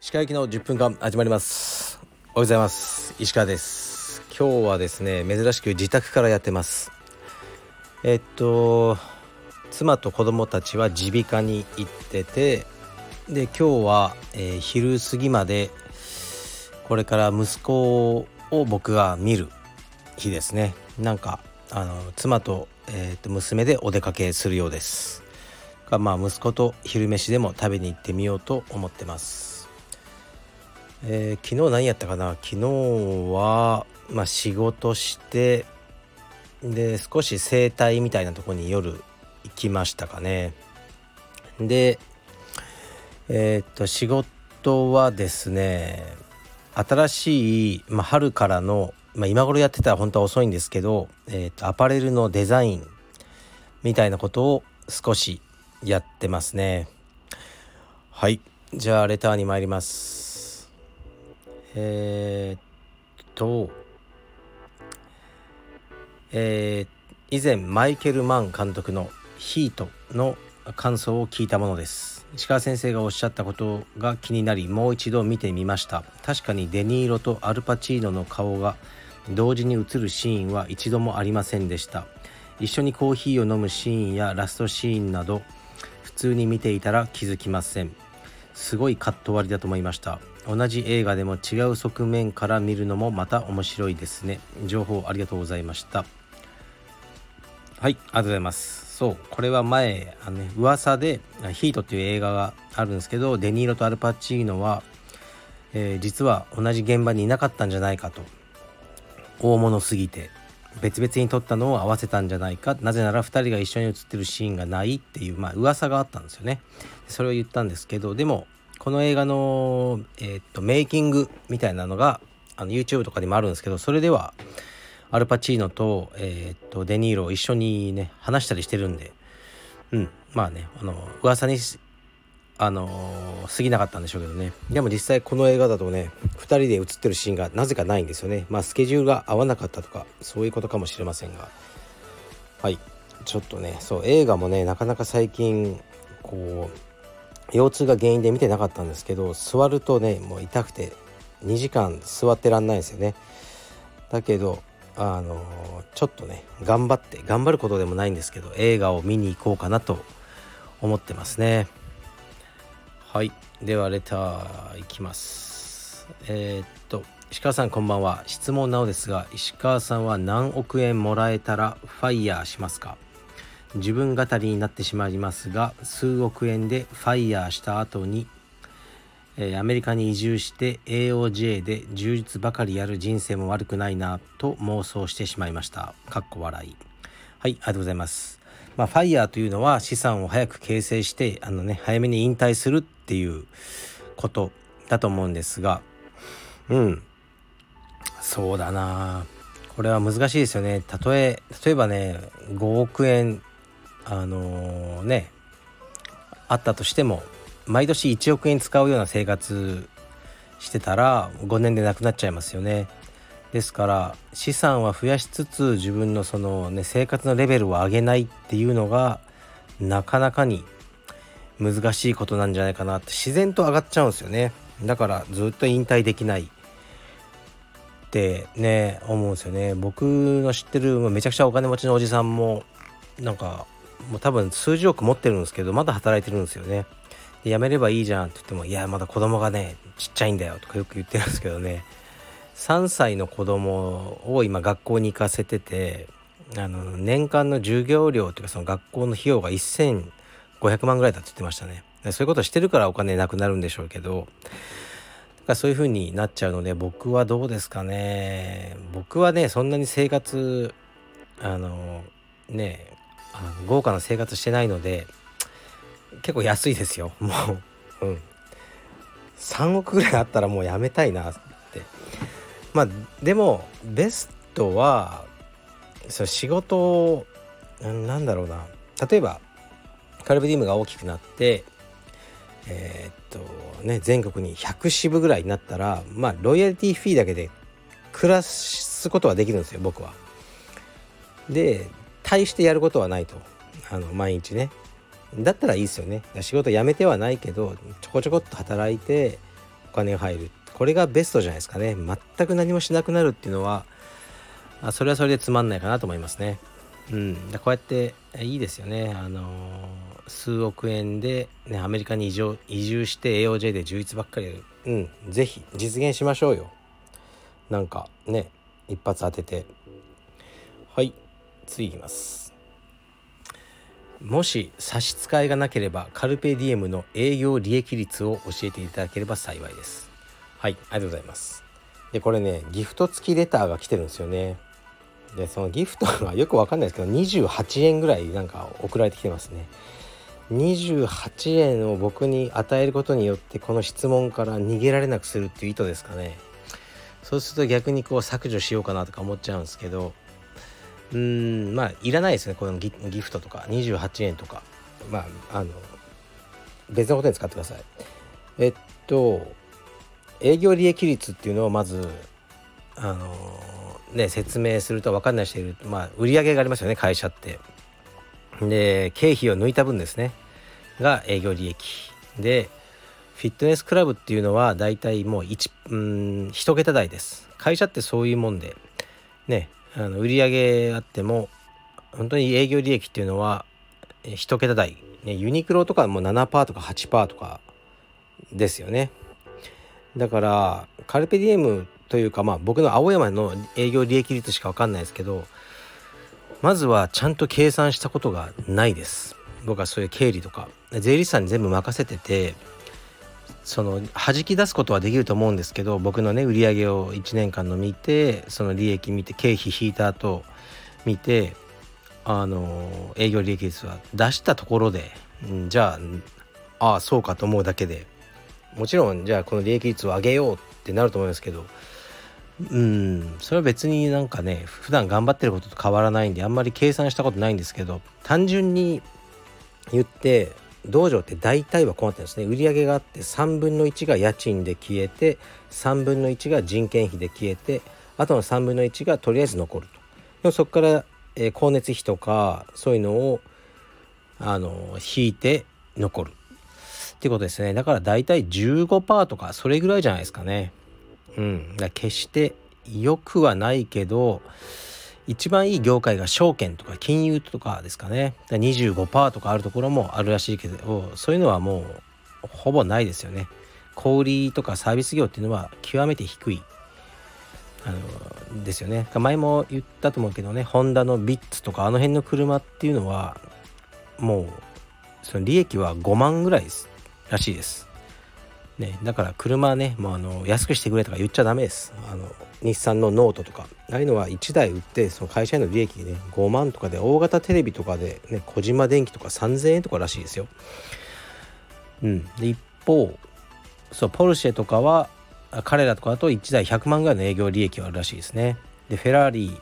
歯科行きの10分間始まります。おはようございます。石川です。今日はですね珍しく自宅からやってます。えっと妻と子供たちは耳鼻科に行っててで今日は、えー、昼過ぎまでこれから息子を僕が見る日ですね。なんかあの妻と,、えー、と娘でお出かけするようです。がまあ息子と昼飯でも食べに行ってみようと思ってます。えー、昨日何やったかな？昨日は、まあ、仕事してで少し整体みたいなとこに夜行きましたかね。でえー、っと仕事はですね新しい、まあ、春からの、まあ、今頃やってたら本当は遅いんですけど、えー、っとアパレルのデザインみたいなことを少しやってますね。はい。じゃあレターに参ります。えー、っと、えー、以前マイケル・マン監督の「ヒート」の感想を聞いたものです。石川先生がおっしゃったことが気になりもう一度見てみました。確かにデニーロとアルパチーノの顔が同時に映るシーンは一度もありませんでした。一緒にコーヒーを飲むシーンやラストシーンなど普通に見ていたら気づきません。すごいカット割りだと思いました。同じ映画でも違う側面から見るのもまた面白いですね。情報ありがとうございました。はいありがとうございます。そうこれは前あの、ね、噂で「ヒート」っていう映画があるんですけどデニーロとアルパチーノは、えー、実は同じ現場にいなかったんじゃないかと。大物すぎて別々に撮ったのを合わせたんじゃないか。なぜなら2人が一緒に写ってるシーンがないっていうまあ噂があったんですよね。それを言ったんですけどでもこの映画の、えー、っとメイキングみたいなのがあの YouTube とかにもあるんですけどそれではアルパチーノと,、えー、っとデニーロを一緒にね話したりしてるんでうんまあねあの噂にあの過ぎなかったんでしょうけどね。でも実際この映画だとね2人で映ってるシーンがなぜかないんですよね。まあスケジュールが合わなかったとかそういうことかもしれませんが。はい。ちょっとねそう映画もねなかなか最近こう腰痛が原因で見てなかったんですけど座るとねもう痛くて2時間座ってらんないですよね。だけどあのちょっとね頑張って頑張ることでもないんですけど映画を見に行こうかなと思ってますね。はい。ではレターいきます。えー、っと石川さんこんばんは。質問なのですが石川さんは何億円もらえたらファイヤーしますか？自分語りになってしまいますが数億円でファイヤーした後に、えー、アメリカに移住して AOJ で充実ばかりやる人生も悪くないなと妄想してしまいました。かっこ笑い。はいありがとうございます。まあファイヤーというのは資産を早く形成してあのね早めに引退するっていうことだと思うんですが。うん。そうだな。これは難しいですよね。例え例えばね5億円あのー、ねあったとしても毎年1億円使うような生活してたら5年でなくなっちゃいますよね。ですから資産は増やしつつ自分のその、ね、生活のレベルを上げないっていうのがなかなかに難しいことなんじゃないかなって自然と上がっちゃうんですよね。だからずっと引退できないってね思うんですよね。僕の知ってるめちゃくちゃお金持ちのおじさんもなんかもう多分数十億持ってるんですけどまだ働いてるんですよね。で辞めればいいじゃんって言ってもいやまだ子供がねちっちゃいんだよとかよく言ってるんですけどね。3歳の子供を今学校に行かせててあの年間の授業料というかその学校の費用が1 0 0 0 500万ぐらいだって言ってましたね。そういうことしてるからお金なくなるんでしょうけどだからそういう風になっちゃうので僕はどうですかね。僕はねそんなに生活あのねあの豪華な生活してないので結構安いですよ。もううん。3億ぐらいあったらもうやめたいなって。まあでもベストはそ仕事なんだろうな。例えばカルビディムが大きくなってえー、っとね全国に100支部ぐらいになったらまあロイヤリティフィーだけで暮らすことはできるんですよ僕は。で大してやることはないと。あの毎日ね。だったらいいですよね。仕事辞めてはないけどちょこちょこっと働いてお金が入る。これがベストじゃないですかね。全く何もしなくなるっていうのはあそれはそれでつまんないかなと思いますね。うん。こうやっていいですよね。あのー、数億円で、ね、アメリカに移住移住して AOJ で充実ばっかりうん是非実現しましょうよ。なんかね一発当てて。はい次いきます。もし差し支えがなければカルペディエムの営業利益率を教えていただければ幸いです。はいありがとうございます。でこれねギフト付きレターが来てるんですよね。でそのギフトがよくわかんないですけど28円ぐらいなんか送られてきてますね。28円を僕に与えることによってこの質問から逃げられなくするっていう意図ですかね。そうすると逆にこう削除しようかなとか思っちゃうんですけどうんまあいらないですね。このギフトとか。28円とか。まああの別のことに使ってください。えっと営業利益率っていうのをまずあのね説明すると分かんない人いるまあ売上がありますよね会社って。で経費を抜いた分ですね。が営業利益。でフィットネスクラブっていうのは大体もう 1, うん1桁台です。会社ってそういうもんで。ねあの売上あっても本当に営業利益っていうのは1桁台、ね、ユニクロとかも7%とか8%とかですよね。だからカルペディエムというかまあ僕の青山の営業利益率しか分かんないですけどまずはちゃんと計算したことがないです。僕はそういう経理とか税理士さんに全部任せててその弾き出すことはできると思うんですけど僕のね売り上げを1年間の見てその利益見て経費引いた後見てあの営業利益率は出したところで、ん、じゃあああそうかと思うだけでもちろんじゃあこの利益率を上げようってなると思いますけどうんそれは別になんかね普段頑張ってることと変わらないんであんまり計算したことないんですけど単純に言って道場って大体はこうなってるんですね。売り上げがあって3分の1が家賃で消えて3分の1が人件費で消えてあとの3分の1がとりあえず残ると。でもそこから、えー、光熱費とかそういうのをあの引いて残る。っていうことですね。だから大体15%とかそれぐらいじゃないですかね。うん。だ決して良くはないけど一番いい業界が証券とか金融とかですかね。25%とかあるところもあるらしいけどそういうのはもうほぼないですよね。小売とかサービス業っていうのは極めて低い。あのですよね。前も言ったと思うけどねホンダのビッツとかあの辺の車っていうのはもうその利益は5万ぐらいらしいです。ね、だから車ねもうあの安くしてくれとか言っちゃダメです。あの日産のノートとか。ああいうのは1台売ってその会社への利益ね5万とかで大型テレビとかでね小島電機とか3000円とからしいですよ。うん。で一方そうポルシェとかは彼らとかだと1台100万ぐらいの営業利益はあるらしいですね。でフェラーリ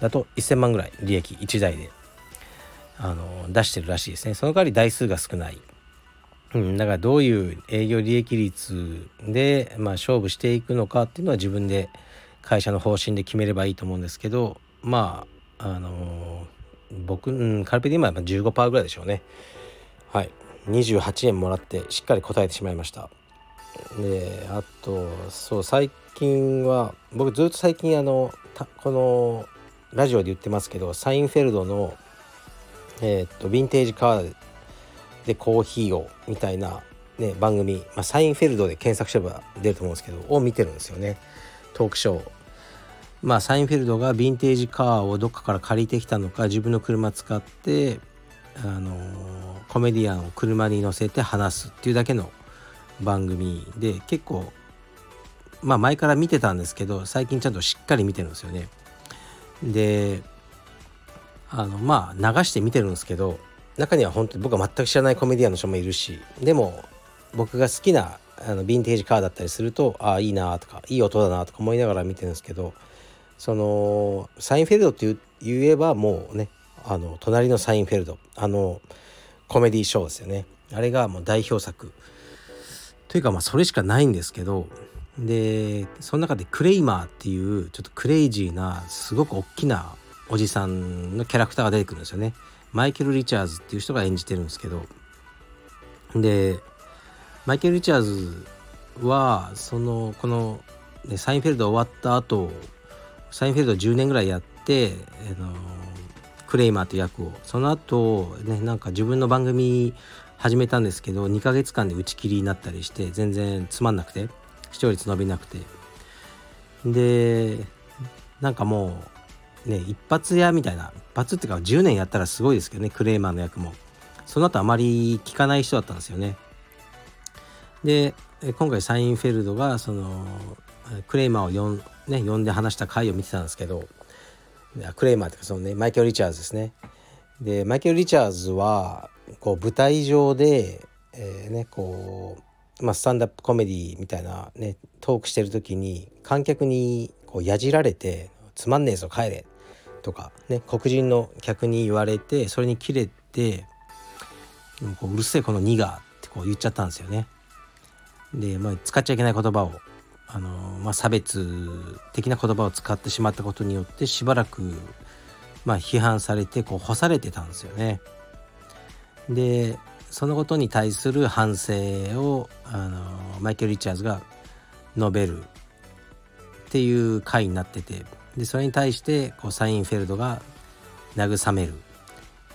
だと1000万ぐらい利益1台であの出してるらしいですね。その代わり台数が少ない。うん、だからどういう営業利益率で、まあ、勝負していくのかっていうのは自分で会社の方針で決めればいいと思うんですけどまああのー、僕、うん、カルペディマは15%ぐらいでしょうね。はい。28円もらってしっかり答えてしまいました。であとそう最近は僕ずっと最近あのこのラジオで言ってますけどサインフェルドのえー、っとヴィンテージカーでコーヒーをみたいな、ね、番組、まあ、サインフェルドで検索すれば出ると思うんですけどを見てるんですよね。トークショー。まあサインフェルドがヴィンテージカーをどっかから借りてきたのか自分の車使ってあのコメディアンを車に乗せて話すっていうだけの番組で結構まあ前から見てたんですけど最近ちゃんとしっかり見てるんですよね。であのまあ流して見てるんですけど中には本当に僕は全く知らないコメディアンの人もいるしでも僕が好きなあのヴィンテージカーだったりするとああいいなとかいい音だなとか思いながら見てるんですけどそのサインフェルドって言えばもうねあの隣のサインフェルドあのコメディショーですよね。あれがもう代表作。というかまあそれしかないんですけどでその中でクレイマーっていうちょっとクレイジーなすごく大きなおじさんのキャラクターが出てくるんですよね。マイケル・リチャーズっていう人が演じてるんですけど。でマイケル・リチャーズはそのこの、ね、サインフェルド終わった後サインフェルド10年ぐらいやって、あのクレイマーという役を。その後ねなんか自分の番組始めたんですけど2ヶ月間で打ち切りになったりして全然つまんなくて視聴率伸びなくて。でなんかもうね一発屋みたいな一発っていうか10年やったらすごいですけどねクレイマーの役も。その後あまり聞かない人だったんですよね。で今回サインフェルドがそのクレイマーを呼ん,、ね、呼んで話した回を見てたんですけどクレイマーっていうかそのねマイケル・リチャーズですね。でマイケル・リチャーズはこう舞台上で、えー、ねこう、まあ、スタンダップコメディみたいなねトークしてる時に観客にこうやじられて「つまんねえぞ帰れ」とかね黒人の客に言われてそれにキレて「うるせえこのニガー」ってこう言っちゃったんですよね。で、まあ、使っちゃいけない言葉をあの、まあ、差別的な言葉を使ってしまったことによってしばらく、まあ、批判されてこう干されてたんですよね。でそのことに対する反省をあのマイケル・リチャーズが述べるっていう回になっててでそれに対してこうサインフェルドが慰めるっ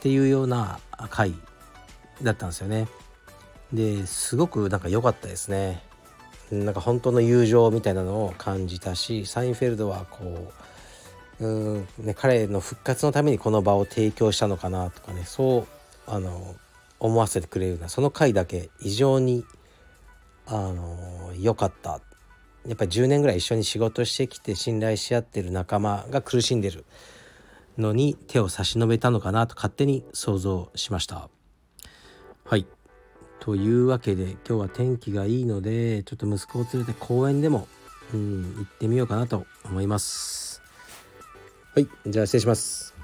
ていうような回だったんですよね。ですごくなんか良かったですね。なんか本当の友情みたいなのを感じたしサインフェルドはこううん、ね、彼の復活のためにこの場を提供したのかなとかねそうあの思わせてくれるようなその回だけ異常にあの良かったやっぱり10年ぐらい一緒に仕事してきて信頼し合ってる仲間が苦しんでるのに手を差し伸べたのかなと勝手に想像しました。はい。というわけで今日は天気がいいのでちょっと息子を連れて公園でも、うん、行ってみようかなと思います。はい。じゃあ失礼します。